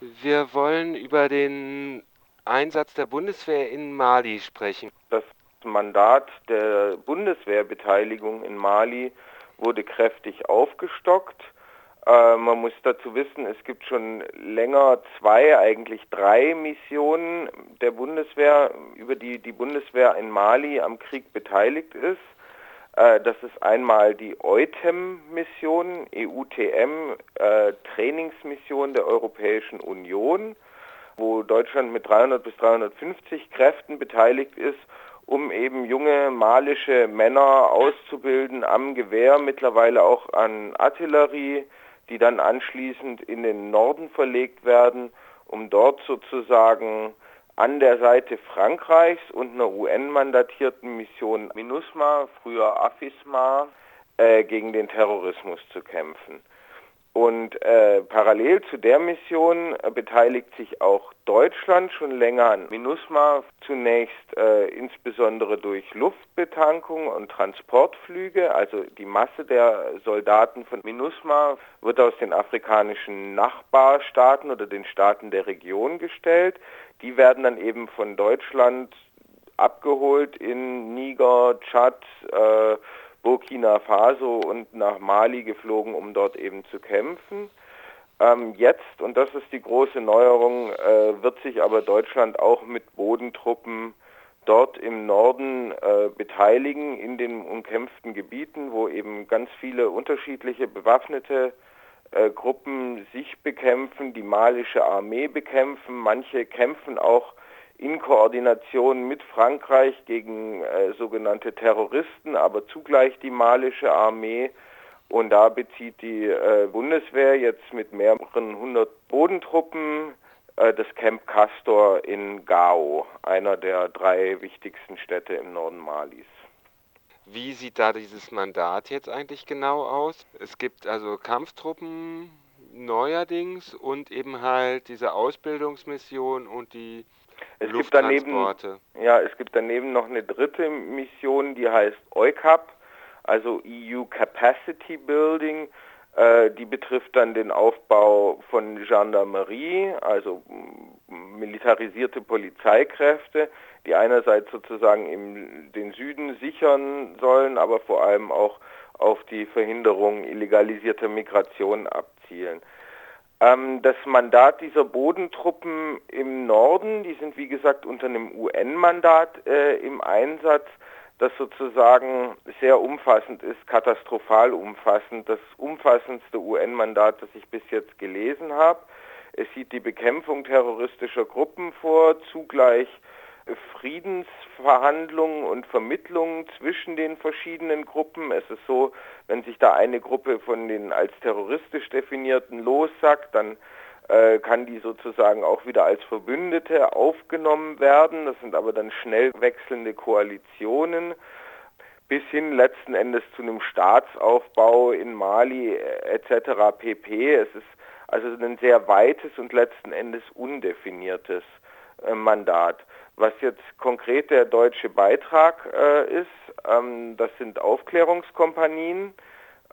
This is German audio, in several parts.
Wir wollen über den Einsatz der Bundeswehr in Mali sprechen. Das Mandat der Bundeswehrbeteiligung in Mali wurde kräftig aufgestockt. Äh, man muss dazu wissen, es gibt schon länger zwei, eigentlich drei Missionen der Bundeswehr, über die die Bundeswehr in Mali am Krieg beteiligt ist. Äh, das ist einmal die EUTEM-Mission, EUTM, äh, Trainingsmission der Europäischen Union, wo Deutschland mit 300 bis 350 Kräften beteiligt ist, um eben junge malische Männer auszubilden am Gewehr, mittlerweile auch an Artillerie, die dann anschließend in den Norden verlegt werden, um dort sozusagen an der Seite Frankreichs und einer UN-mandatierten Mission MINUSMA, früher AFISMA, äh, gegen den Terrorismus zu kämpfen. Und äh, parallel zu der Mission äh, beteiligt sich auch Deutschland schon länger an MINUSMA, zunächst äh, insbesondere durch Luftbetankung und Transportflüge. Also die Masse der Soldaten von MINUSMA wird aus den afrikanischen Nachbarstaaten oder den Staaten der Region gestellt. Die werden dann eben von Deutschland abgeholt in Niger, Tschad, äh, Burkina Faso und nach Mali geflogen, um dort eben zu kämpfen. Ähm, jetzt, und das ist die große Neuerung, äh, wird sich aber Deutschland auch mit Bodentruppen dort im Norden äh, beteiligen, in den umkämpften Gebieten, wo eben ganz viele unterschiedliche bewaffnete äh, Gruppen sich bekämpfen, die malische Armee bekämpfen. Manche kämpfen auch in Koordination mit Frankreich gegen äh, sogenannte Terroristen, aber zugleich die malische Armee. Und da bezieht die äh, Bundeswehr jetzt mit mehreren hundert Bodentruppen äh, das Camp Castor in Gao, einer der drei wichtigsten Städte im Norden Malis. Wie sieht da dieses Mandat jetzt eigentlich genau aus? Es gibt also Kampftruppen neuerdings und eben halt diese Ausbildungsmission und die es gibt daneben, ja, es gibt daneben noch eine dritte Mission, die heißt EUCAP, also EU Capacity Building. Äh, die betrifft dann den Aufbau von Gendarmerie, also militarisierte Polizeikräfte, die einerseits sozusagen im, den Süden sichern sollen, aber vor allem auch auf die Verhinderung illegalisierter Migration abzielen. Ähm, das Mandat dieser Bodentruppen im Norden, die sind wie gesagt unter einem UN-Mandat äh, im Einsatz, das sozusagen sehr umfassend ist, katastrophal umfassend, das umfassendste UN-Mandat, das ich bis jetzt gelesen habe. Es sieht die Bekämpfung terroristischer Gruppen vor, zugleich Friedensverhandlungen und Vermittlungen zwischen den verschiedenen Gruppen. Es ist so, wenn sich da eine Gruppe von den als terroristisch definierten lossackt, dann äh, kann die sozusagen auch wieder als Verbündete aufgenommen werden. Das sind aber dann schnell wechselnde Koalitionen bis hin letzten Endes zu einem Staatsaufbau in Mali äh, etc. pp. Es ist also ein sehr weites und letzten Endes undefiniertes äh, Mandat. Was jetzt konkret der deutsche Beitrag äh, ist, ähm, das sind Aufklärungskompanien,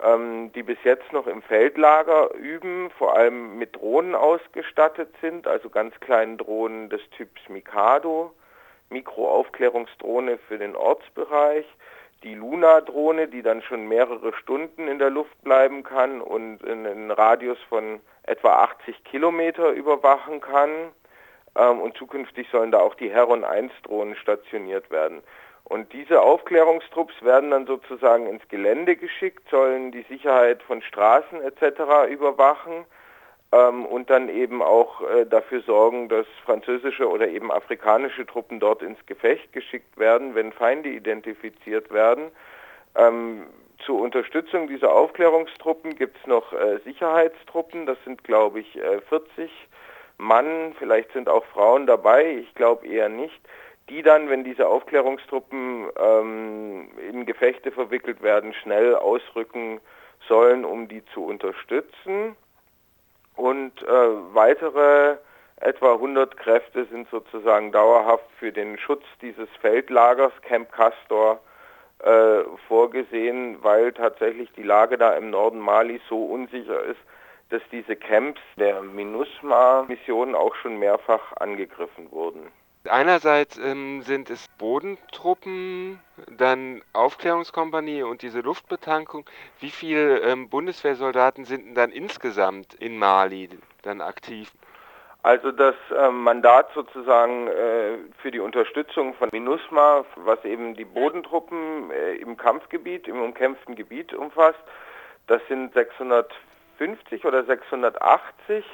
ähm, die bis jetzt noch im Feldlager üben, vor allem mit Drohnen ausgestattet sind, also ganz kleinen Drohnen des Typs Mikado, Mikroaufklärungsdrohne für den Ortsbereich, die Luna-Drohne, die dann schon mehrere Stunden in der Luft bleiben kann und in einen Radius von etwa 80 Kilometer überwachen kann ähm, und zukünftig sollen da auch die Heron 1 Drohnen stationiert werden. Und diese Aufklärungstrupps werden dann sozusagen ins Gelände geschickt, sollen die Sicherheit von Straßen etc. überwachen ähm, und dann eben auch äh, dafür sorgen, dass französische oder eben afrikanische Truppen dort ins Gefecht geschickt werden, wenn Feinde identifiziert werden. Ähm, zur Unterstützung dieser Aufklärungstruppen gibt es noch äh, Sicherheitstruppen, das sind glaube ich äh, 40 Mann, vielleicht sind auch Frauen dabei, ich glaube eher nicht, die dann, wenn diese Aufklärungstruppen ähm, in Gefechte verwickelt werden, schnell ausrücken sollen, um die zu unterstützen. Und äh, weitere etwa 100 Kräfte sind sozusagen dauerhaft für den Schutz dieses Feldlagers Camp Castor äh, vorgesehen, weil tatsächlich die Lage da im Norden Mali so unsicher ist, dass diese Camps der MINUSMA-Mission auch schon mehrfach angegriffen wurden. Einerseits ähm, sind es Bodentruppen, dann Aufklärungskompanie und diese Luftbetankung. Wie viele ähm, Bundeswehrsoldaten sind denn dann insgesamt in Mali dann aktiv? Also das äh, Mandat sozusagen äh, für die Unterstützung von MINUSMA, was eben die Bodentruppen äh, im Kampfgebiet, im umkämpften Gebiet umfasst, das sind 650 oder 680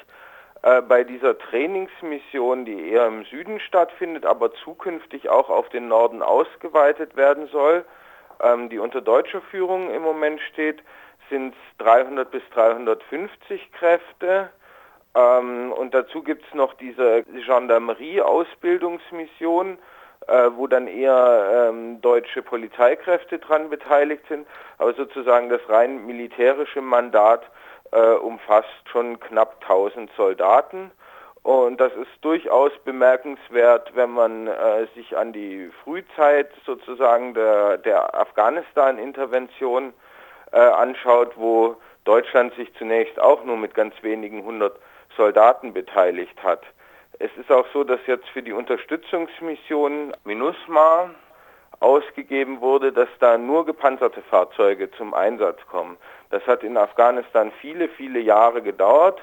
äh, bei dieser Trainingsmission, die eher im Süden stattfindet, aber zukünftig auch auf den Norden ausgeweitet werden soll, ähm, die unter deutscher Führung im Moment steht, sind es 300 bis 350 Kräfte. Ähm, und dazu gibt es noch diese Gendarmerie-Ausbildungsmission, äh, wo dann eher ähm, deutsche Polizeikräfte dran beteiligt sind. Aber sozusagen das rein militärische Mandat äh, umfasst schon knapp 1000 Soldaten. Und das ist durchaus bemerkenswert, wenn man äh, sich an die Frühzeit sozusagen der, der Afghanistan-Intervention äh, anschaut, wo Deutschland sich zunächst auch nur mit ganz wenigen hundert Soldaten beteiligt hat. Es ist auch so, dass jetzt für die Unterstützungsmission MINUSMA ausgegeben wurde, dass da nur gepanzerte Fahrzeuge zum Einsatz kommen. Das hat in Afghanistan viele, viele Jahre gedauert,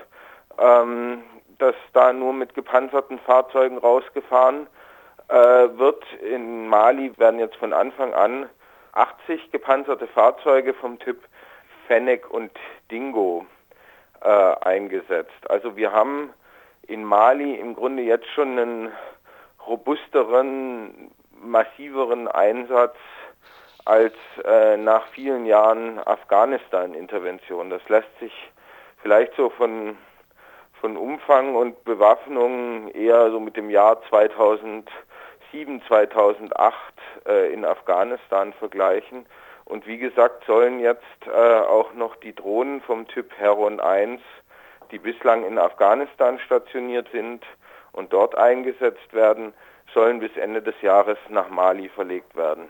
ähm, dass da nur mit gepanzerten Fahrzeugen rausgefahren äh, wird. In Mali werden jetzt von Anfang an 80 gepanzerte Fahrzeuge vom Typ Fennec und Dingo äh, eingesetzt. Also wir haben in Mali im Grunde jetzt schon einen robusteren, massiveren Einsatz als äh, nach vielen Jahren Afghanistan-Intervention. Das lässt sich vielleicht so von, von Umfang und Bewaffnung eher so mit dem Jahr 2007, 2008 äh, in Afghanistan vergleichen. Und wie gesagt, sollen jetzt äh, auch noch die Drohnen vom Typ Heron 1, die bislang in Afghanistan stationiert sind und dort eingesetzt werden, sollen bis Ende des Jahres nach Mali verlegt werden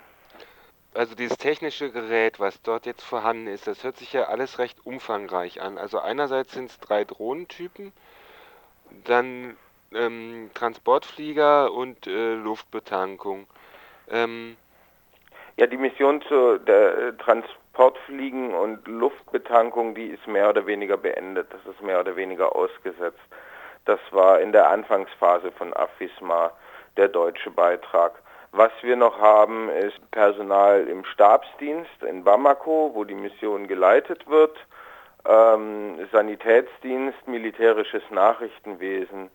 also dieses technische Gerät, was dort jetzt vorhanden ist, das hört sich ja alles recht umfangreich an. Also einerseits sind es drei Drohnentypen, dann ähm, Transportflieger und äh, Luftbetankung. Ähm, ja, die Mission zur der äh, Transportfliegen und Luftbetankung, die ist mehr oder weniger beendet. Das ist mehr oder weniger ausgesetzt. Das war in der Anfangsphase von AFISMA der deutsche Beitrag. Was wir noch haben, ist Personal im Stabsdienst in Bamako, wo die Mission geleitet wird, ähm, Sanitätsdienst, militärisches Nachrichtenwesen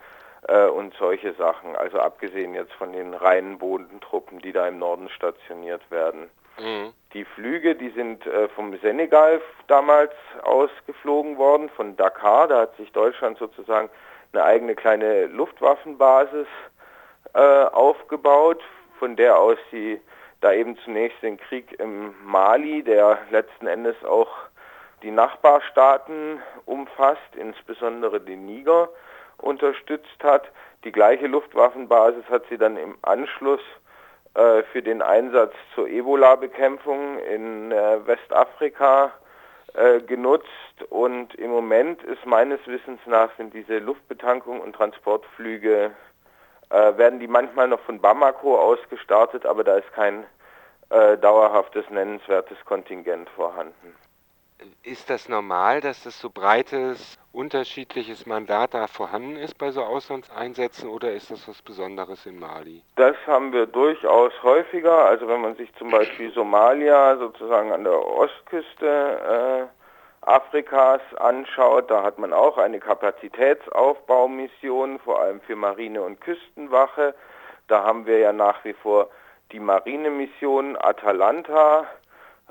äh, und solche Sachen. Also abgesehen jetzt von den reinen Bodentruppen, die da im Norden stationiert werden. Mhm. Die Flüge, die sind äh, vom Senegal damals ausgeflogen worden, von Dakar. Da hat sich Deutschland sozusagen eine eigene kleine Luftwaffenbasis äh, aufgebaut von der aus sie da eben zunächst den Krieg im Mali, der letzten Endes auch die Nachbarstaaten umfasst, insbesondere den Niger, unterstützt hat. Die gleiche Luftwaffenbasis hat sie dann im Anschluss äh, für den Einsatz zur Ebola-Bekämpfung in äh, Westafrika äh, genutzt und im Moment ist meines Wissens nach sind diese Luftbetankung und Transportflüge äh, werden die manchmal noch von Bamako aus gestartet, aber da ist kein äh, dauerhaftes, nennenswertes Kontingent vorhanden. Ist das normal, dass das so breites, unterschiedliches Mandat da vorhanden ist bei so Auslandseinsätzen oder ist das was Besonderes in Mali? Das haben wir durchaus häufiger. Also wenn man sich zum Beispiel Somalia sozusagen an der Ostküste äh, Afrikas anschaut, da hat man auch eine Kapazitätsaufbaumission, vor allem für Marine und Küstenwache. Da haben wir ja nach wie vor die Marinemission Atalanta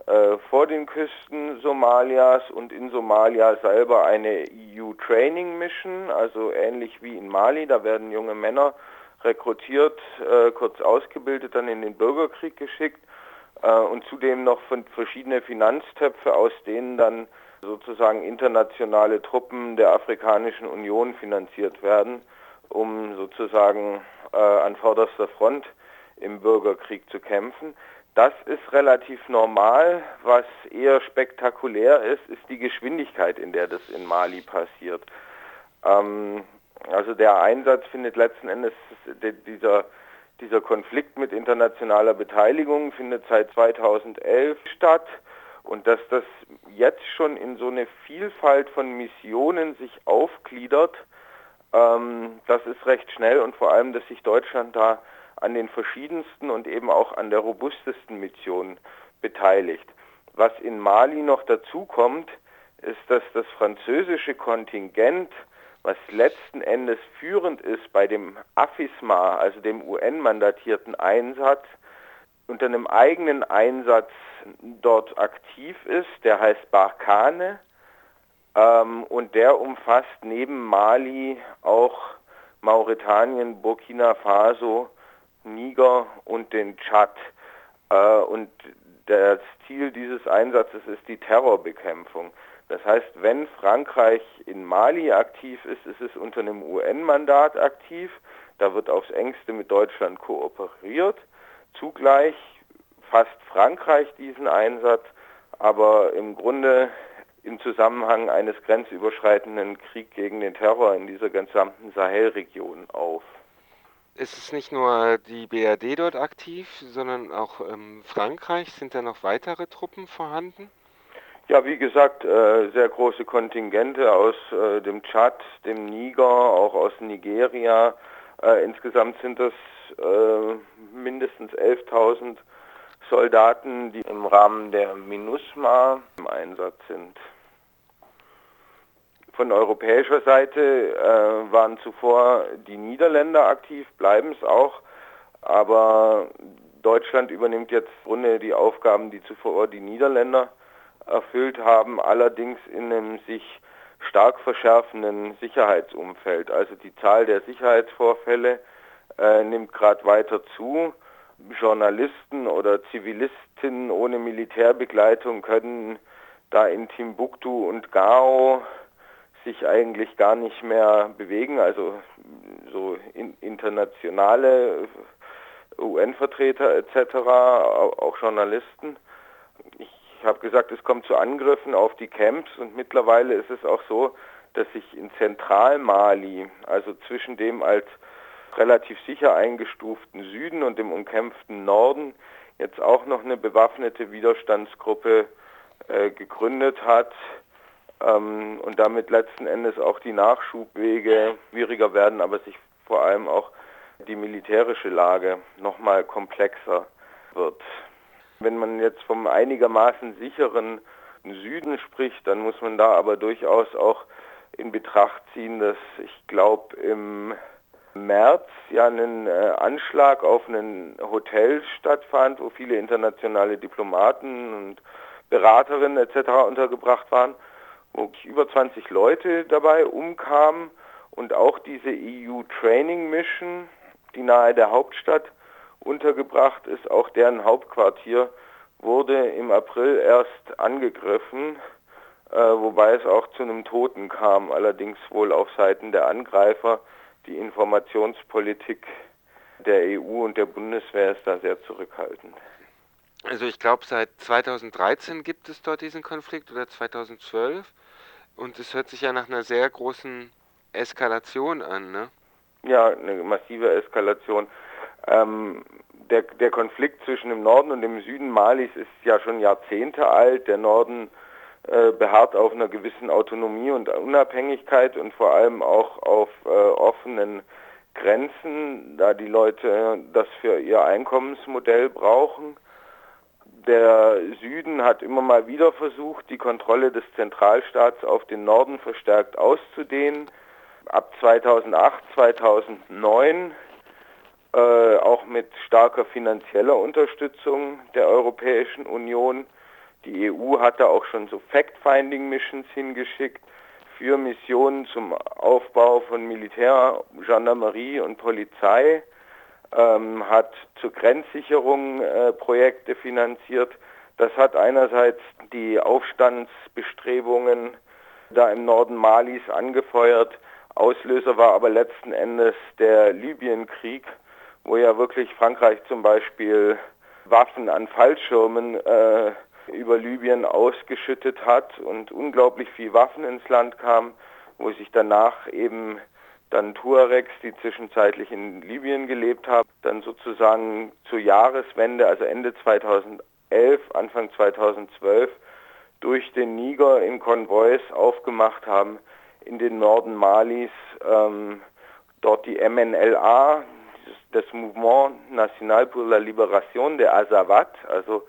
äh, vor den Küsten Somalias und in Somalia selber eine EU Training Mission, also ähnlich wie in Mali. Da werden junge Männer rekrutiert, äh, kurz ausgebildet, dann in den Bürgerkrieg geschickt äh, und zudem noch von verschiedene Finanztöpfe, aus denen dann sozusagen internationale Truppen der Afrikanischen Union finanziert werden, um sozusagen äh, an vorderster Front im Bürgerkrieg zu kämpfen. Das ist relativ normal. Was eher spektakulär ist, ist die Geschwindigkeit, in der das in Mali passiert. Ähm, also der Einsatz findet letzten Endes dieser dieser Konflikt mit internationaler Beteiligung findet seit 2011 statt und dass das jetzt schon in so eine Vielfalt von Missionen sich aufgliedert, ähm, das ist recht schnell und vor allem, dass sich Deutschland da an den verschiedensten und eben auch an der robustesten Mission beteiligt. Was in Mali noch dazu kommt, ist, dass das französische Kontingent was letzten Endes führend ist bei dem AFISMA, also dem UN-mandatierten Einsatz, unter einem eigenen Einsatz dort aktiv ist, der heißt Barkane ähm, und der umfasst neben Mali auch Mauretanien, Burkina Faso, Niger und den Tschad. Äh, und das Ziel dieses Einsatzes ist die Terrorbekämpfung. Das heißt, wenn Frankreich in Mali aktiv ist, ist es unter einem UN-Mandat aktiv. Da wird aufs engste mit Deutschland kooperiert. Zugleich fasst Frankreich diesen Einsatz, aber im Grunde im Zusammenhang eines grenzüberschreitenden Kriegs gegen den Terror in dieser gesamten Sahelregion auf. Ist es nicht nur die BRD dort aktiv, sondern auch ähm, Frankreich? Sind da noch weitere Truppen vorhanden? Ja, wie gesagt, äh, sehr große Kontingente aus äh, dem Tschad, dem Niger, auch aus Nigeria. Äh, insgesamt sind das äh, mindestens 11.000 Soldaten, die im Rahmen der MINUSMA im Einsatz sind. Von europäischer Seite äh, waren zuvor die Niederländer aktiv, bleiben es auch, aber Deutschland übernimmt jetzt ohne die Aufgaben, die zuvor die Niederländer erfüllt haben, allerdings in einem sich stark verschärfenden Sicherheitsumfeld. Also die Zahl der Sicherheitsvorfälle äh, nimmt gerade weiter zu. Journalisten oder Zivilisten ohne Militärbegleitung können da in Timbuktu und Gao sich eigentlich gar nicht mehr bewegen, also so in, internationale UN-Vertreter etc., auch Journalisten. Ich habe gesagt, es kommt zu Angriffen auf die Camps und mittlerweile ist es auch so, dass sich in Zentralmali, also zwischen dem als relativ sicher eingestuften Süden und dem umkämpften Norden, jetzt auch noch eine bewaffnete Widerstandsgruppe äh, gegründet hat ähm, und damit letzten Endes auch die Nachschubwege schwieriger werden, aber sich vor allem auch die militärische Lage nochmal komplexer wird. Wenn man jetzt vom einigermaßen sicheren Süden spricht, dann muss man da aber durchaus auch in Betracht ziehen, dass ich glaube im März ja einen äh, Anschlag auf ein Hotel stattfand, wo viele internationale Diplomaten und Beraterinnen etc. untergebracht waren, wo über 20 Leute dabei umkamen und auch diese EU Training Mission, die nahe der Hauptstadt untergebracht ist. Auch deren Hauptquartier wurde im April erst angegriffen, äh, wobei es auch zu einem Toten kam, allerdings wohl auf Seiten der Angreifer. Die Informationspolitik der EU und der Bundeswehr ist da sehr zurückhaltend. Also ich glaube, seit 2013 gibt es dort diesen Konflikt oder 2012 und es hört sich ja nach einer sehr großen Eskalation an, ne? Ja, eine massive Eskalation. Ähm, der, der Konflikt zwischen dem Norden und dem Süden Malis ist ja schon Jahrzehnte alt. Der Norden beharrt auf einer gewissen Autonomie und Unabhängigkeit und vor allem auch auf äh, offenen Grenzen, da die Leute das für ihr Einkommensmodell brauchen. Der Süden hat immer mal wieder versucht, die Kontrolle des Zentralstaats auf den Norden verstärkt auszudehnen. Ab 2008, 2009 äh, auch mit starker finanzieller Unterstützung der Europäischen Union. Die EU hatte auch schon so Fact-Finding-Missions hingeschickt für Missionen zum Aufbau von Militär, Gendarmerie und Polizei, ähm, hat zur Grenzsicherung äh, Projekte finanziert. Das hat einerseits die Aufstandsbestrebungen da im Norden Malis angefeuert. Auslöser war aber letzten Endes der Libyenkrieg, wo ja wirklich Frankreich zum Beispiel Waffen an Fallschirmen äh, über Libyen ausgeschüttet hat und unglaublich viel Waffen ins Land kam, wo sich danach eben dann Tuaregs, die zwischenzeitlich in Libyen gelebt haben, dann sozusagen zur Jahreswende, also Ende 2011, Anfang 2012, durch den Niger in Konvois aufgemacht haben in den Norden Malis, ähm, dort die MNLA, das Mouvement National pour la Libération der Azawad, also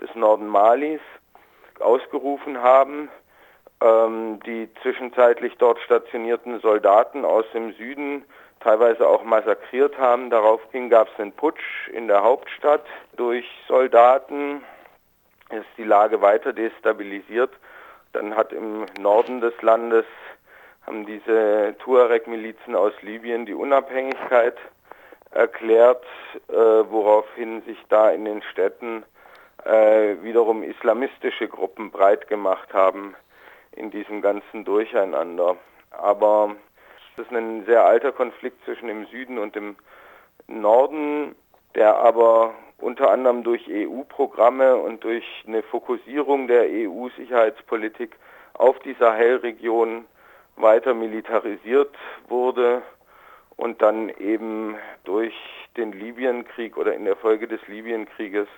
des Norden Malis, ausgerufen haben ähm, die zwischenzeitlich dort stationierten Soldaten aus dem Süden teilweise auch massakriert haben. Daraufhin gab es einen Putsch in der Hauptstadt durch Soldaten. Ist die Lage weiter destabilisiert. Dann hat im Norden des Landes haben diese Tuareg-Milizen aus Libyen die Unabhängigkeit erklärt, äh, woraufhin sich da in den Städten äh, wiederum islamistische Gruppen breit gemacht haben in diesem ganzen Durcheinander. Aber es ist ein sehr alter Konflikt zwischen dem Süden und dem Norden, der aber unter anderem durch EU-Programme und durch eine Fokussierung der EU-Sicherheitspolitik auf die Sahelregion weiter militarisiert wurde und dann eben durch den Libyenkrieg oder in der Folge des Libyenkrieges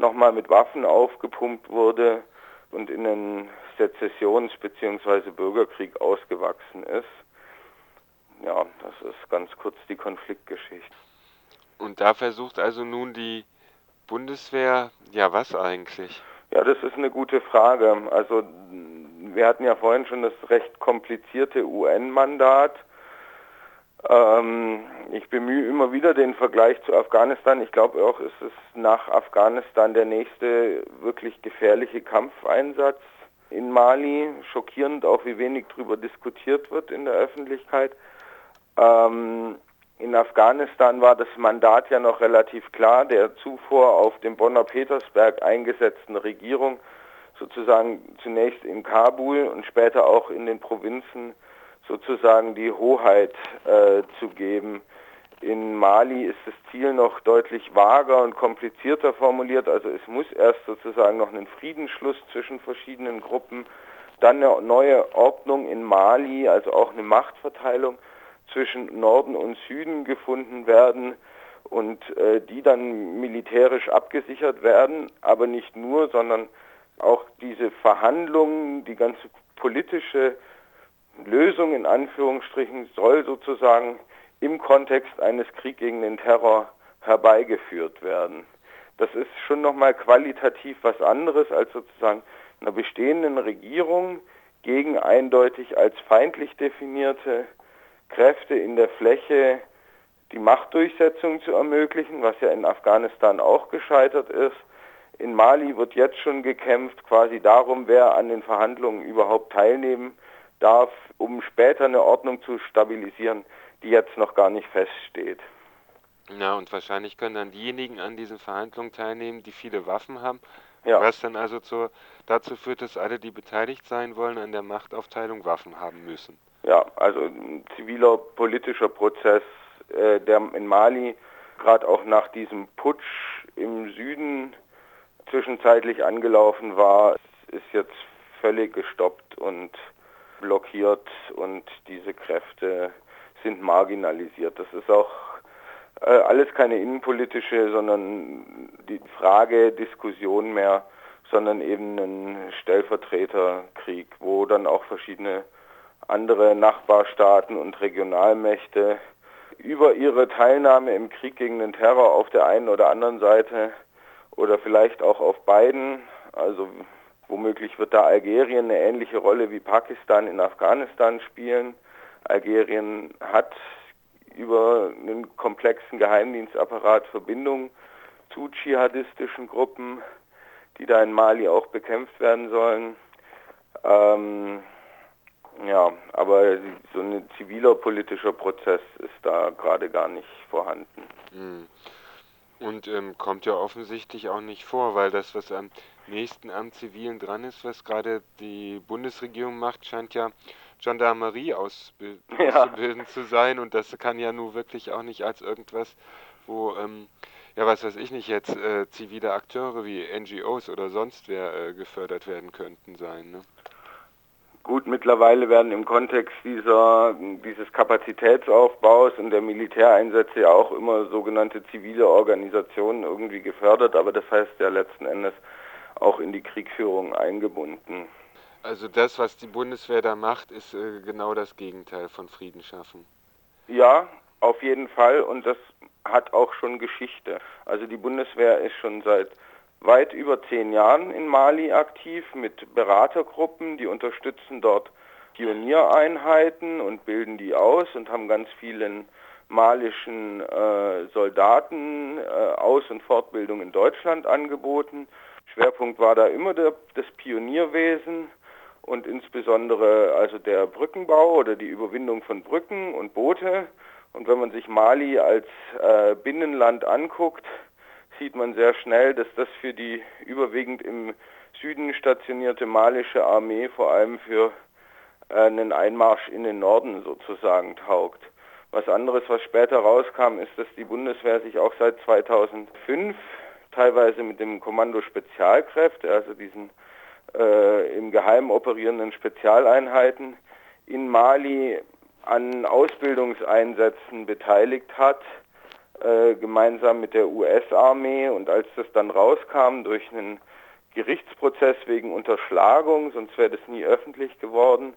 nochmal mit Waffen aufgepumpt wurde und in einen Sezessions- bzw. Bürgerkrieg ausgewachsen ist. Ja, das ist ganz kurz die Konfliktgeschichte. Und da versucht also nun die Bundeswehr, ja was eigentlich? Ja, das ist eine gute Frage. Also wir hatten ja vorhin schon das recht komplizierte UN-Mandat ähm, ich bemühe immer wieder den Vergleich zu Afghanistan. Ich glaube auch, es ist nach Afghanistan der nächste wirklich gefährliche Kampfeinsatz in Mali. Schockierend auch, wie wenig darüber diskutiert wird in der Öffentlichkeit. Ähm, in Afghanistan war das Mandat ja noch relativ klar, der zuvor auf dem Bonner Petersberg eingesetzten Regierung, sozusagen zunächst in Kabul und später auch in den Provinzen sozusagen die Hoheit äh, zu geben. In Mali ist das Ziel noch deutlich vager und komplizierter formuliert. Also es muss erst sozusagen noch einen Friedensschluss zwischen verschiedenen Gruppen, dann eine neue Ordnung in Mali, also auch eine Machtverteilung zwischen Norden und Süden gefunden werden und äh, die dann militärisch abgesichert werden, aber nicht nur, sondern auch diese Verhandlungen, die ganze politische Lösung in Anführungsstrichen soll sozusagen im Kontext eines Kriegs gegen den Terror herbeigeführt werden. Das ist schon nochmal qualitativ was anderes als sozusagen einer bestehenden Regierung gegen eindeutig als feindlich definierte Kräfte in der Fläche die Machtdurchsetzung zu ermöglichen, was ja in Afghanistan auch gescheitert ist. In Mali wird jetzt schon gekämpft, quasi darum, wer an den Verhandlungen überhaupt teilnehmen darf, um später eine Ordnung zu stabilisieren, die jetzt noch gar nicht feststeht. Ja, und wahrscheinlich können dann diejenigen an diesen Verhandlungen teilnehmen, die viele Waffen haben, ja. was dann also zur, dazu führt, dass alle, die beteiligt sein wollen an der Machtaufteilung, Waffen haben müssen. Ja, also ein ziviler politischer Prozess, äh, der in Mali gerade auch nach diesem Putsch im Süden zwischenzeitlich angelaufen war, ist jetzt völlig gestoppt und blockiert und diese Kräfte sind marginalisiert. Das ist auch äh, alles keine innenpolitische, sondern die Frage, Diskussion mehr, sondern eben ein Stellvertreterkrieg, wo dann auch verschiedene andere Nachbarstaaten und Regionalmächte über ihre Teilnahme im Krieg gegen den Terror auf der einen oder anderen Seite oder vielleicht auch auf beiden, also Womöglich wird da Algerien eine ähnliche Rolle wie Pakistan in Afghanistan spielen. Algerien hat über einen komplexen Geheimdienstapparat Verbindungen zu dschihadistischen Gruppen, die da in Mali auch bekämpft werden sollen. Ähm, ja, aber so ein ziviler politischer Prozess ist da gerade gar nicht vorhanden. Hm. Und ähm, kommt ja offensichtlich auch nicht vor, weil das, was am nächsten am Zivilen dran ist, was gerade die Bundesregierung macht, scheint ja Gendarmerie auszubilden ja. zu sein. Und das kann ja nun wirklich auch nicht als irgendwas, wo ähm, ja, was weiß ich nicht, jetzt äh, zivile Akteure wie NGOs oder sonst wer äh, gefördert werden könnten sein. Ne? Gut, mittlerweile werden im Kontext dieser, dieses Kapazitätsaufbaus und der Militäreinsätze ja auch immer sogenannte zivile Organisationen irgendwie gefördert, aber das heißt ja letzten Endes auch in die Kriegführung eingebunden. Also das, was die Bundeswehr da macht, ist äh, genau das Gegenteil von Frieden schaffen. Ja, auf jeden Fall und das hat auch schon Geschichte. Also die Bundeswehr ist schon seit weit über zehn Jahren in Mali aktiv mit Beratergruppen, die unterstützen dort Pioniereinheiten und bilden die aus und haben ganz vielen malischen äh, Soldaten äh, Aus- und Fortbildung in Deutschland angeboten. Schwerpunkt war da immer der, das Pionierwesen und insbesondere also der Brückenbau oder die Überwindung von Brücken und Boote. Und wenn man sich Mali als äh, Binnenland anguckt, sieht man sehr schnell, dass das für die überwiegend im Süden stationierte malische Armee vor allem für äh, einen Einmarsch in den Norden sozusagen taugt. Was anderes, was später rauskam, ist, dass die Bundeswehr sich auch seit 2005 teilweise mit dem Kommando Spezialkräfte, also diesen äh, im Geheimen operierenden Spezialeinheiten in Mali an Ausbildungseinsätzen beteiligt hat, äh, gemeinsam mit der US-Armee. Und als das dann rauskam durch einen Gerichtsprozess wegen Unterschlagung, sonst wäre das nie öffentlich geworden,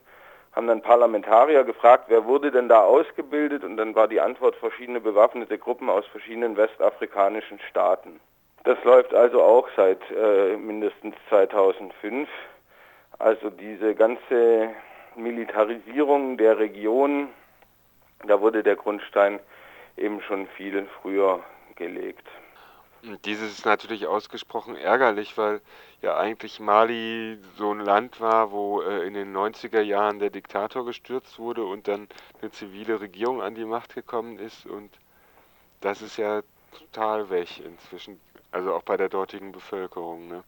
haben dann Parlamentarier gefragt, wer wurde denn da ausgebildet? Und dann war die Antwort verschiedene bewaffnete Gruppen aus verschiedenen westafrikanischen Staaten. Das läuft also auch seit äh, mindestens 2005. Also diese ganze Militarisierung der Region, da wurde der Grundstein eben schon viel früher gelegt. Dieses ist natürlich ausgesprochen ärgerlich, weil ja eigentlich Mali so ein Land war, wo äh, in den 90er Jahren der Diktator gestürzt wurde und dann eine zivile Regierung an die Macht gekommen ist und das ist ja total weg inzwischen, also auch bei der dortigen Bevölkerung. Ne?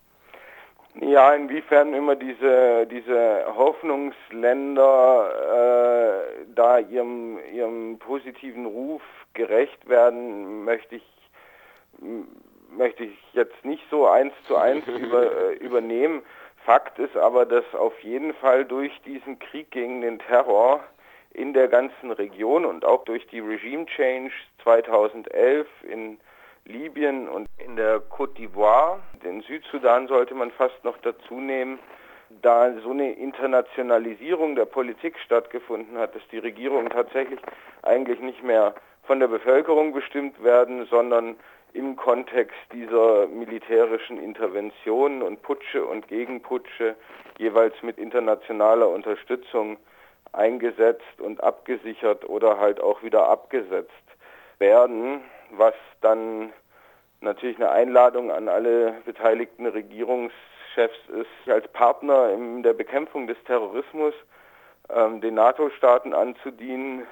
Ja, inwiefern immer diese, diese Hoffnungsländer äh, da ihrem, ihrem positiven Ruf gerecht werden, möchte ich, möchte ich jetzt nicht so eins zu eins über, äh, übernehmen. Fakt ist aber, dass auf jeden Fall durch diesen Krieg gegen den Terror in der ganzen Region und auch durch die Regime Change 2011 in Libyen und in der Côte d'Ivoire, den Südsudan sollte man fast noch dazu nehmen, da so eine Internationalisierung der Politik stattgefunden hat, dass die Regierungen tatsächlich eigentlich nicht mehr von der Bevölkerung bestimmt werden, sondern im Kontext dieser militärischen Interventionen und Putsche und Gegenputsche jeweils mit internationaler Unterstützung eingesetzt und abgesichert oder halt auch wieder abgesetzt werden was dann natürlich eine Einladung an alle beteiligten Regierungschefs ist, als Partner in der Bekämpfung des Terrorismus ähm, den NATO-Staaten anzudienen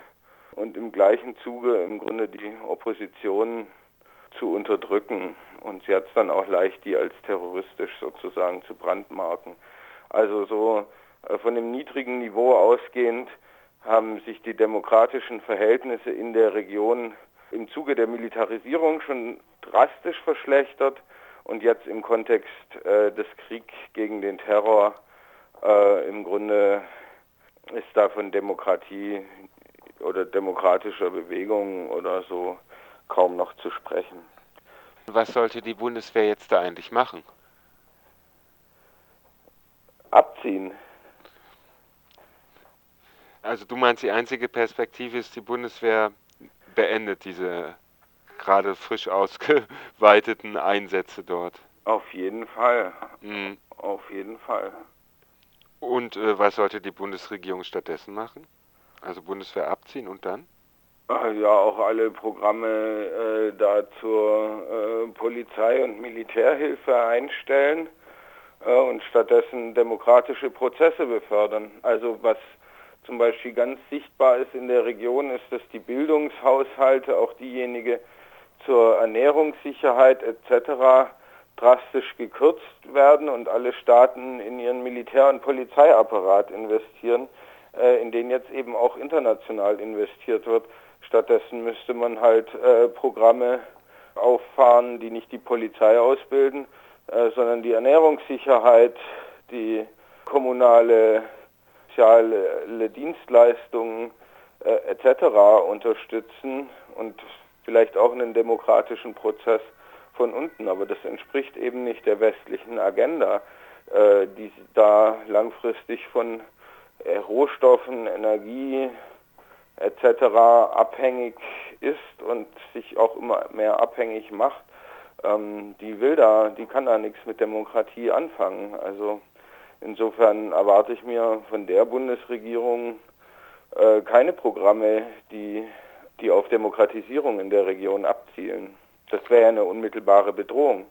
und im gleichen Zuge im Grunde die Opposition zu unterdrücken. Und sie hat es dann auch leicht, die als terroristisch sozusagen zu brandmarken. Also so äh, von dem niedrigen Niveau ausgehend haben sich die demokratischen Verhältnisse in der Region im Zuge der Militarisierung schon drastisch verschlechtert und jetzt im Kontext äh, des Kriegs gegen den Terror äh, im Grunde ist da von Demokratie oder demokratischer Bewegung oder so kaum noch zu sprechen. Was sollte die Bundeswehr jetzt da eigentlich machen? Abziehen. Also du meinst, die einzige Perspektive ist, die Bundeswehr beendet diese gerade frisch ausgeweiteten Einsätze dort. Auf jeden Fall. Mhm. Auf jeden Fall. Und äh, was sollte die Bundesregierung stattdessen machen? Also Bundeswehr abziehen und dann? Ja, auch alle Programme äh, da zur äh, Polizei- und Militärhilfe einstellen äh, und stattdessen demokratische Prozesse befördern. Also was zum Beispiel ganz sichtbar ist in der Region, ist, dass die Bildungshaushalte, auch diejenige zur Ernährungssicherheit etc. drastisch gekürzt werden und alle Staaten in ihren Militär- und Polizeiapparat investieren, äh, in den jetzt eben auch international investiert wird. Stattdessen müsste man halt äh, Programme auffahren, die nicht die Polizei ausbilden, äh, sondern die Ernährungssicherheit, die kommunale soziale Dienstleistungen äh, etc. unterstützen und vielleicht auch einen demokratischen Prozess von unten. Aber das entspricht eben nicht der westlichen Agenda, äh, die da langfristig von Rohstoffen, Energie etc. abhängig ist und sich auch immer mehr abhängig macht. Ähm, die will da, die kann da nichts mit Demokratie anfangen. Also insofern erwarte ich mir von der Bundesregierung äh, keine Programme, die, die auf Demokratisierung in der Region abzielen. Das wäre eine unmittelbare Bedrohung.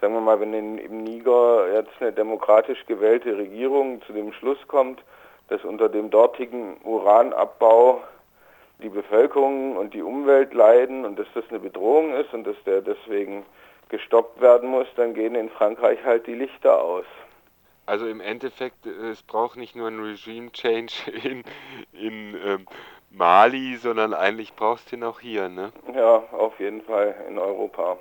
Sagen wir mal, wenn in, im Niger jetzt eine demokratisch gewählte Regierung zu dem Schluss kommt, dass unter dem dortigen Uranabbau die Bevölkerung und die Umwelt leiden und dass das eine Bedrohung ist und dass der deswegen gestoppt werden muss, dann gehen in Frankreich halt die Lichter aus. Also im Endeffekt, es braucht nicht nur ein Regime Change in, in ähm, Mali, sondern eigentlich brauchst du ihn auch hier, ne? Ja, auf jeden Fall in Europa.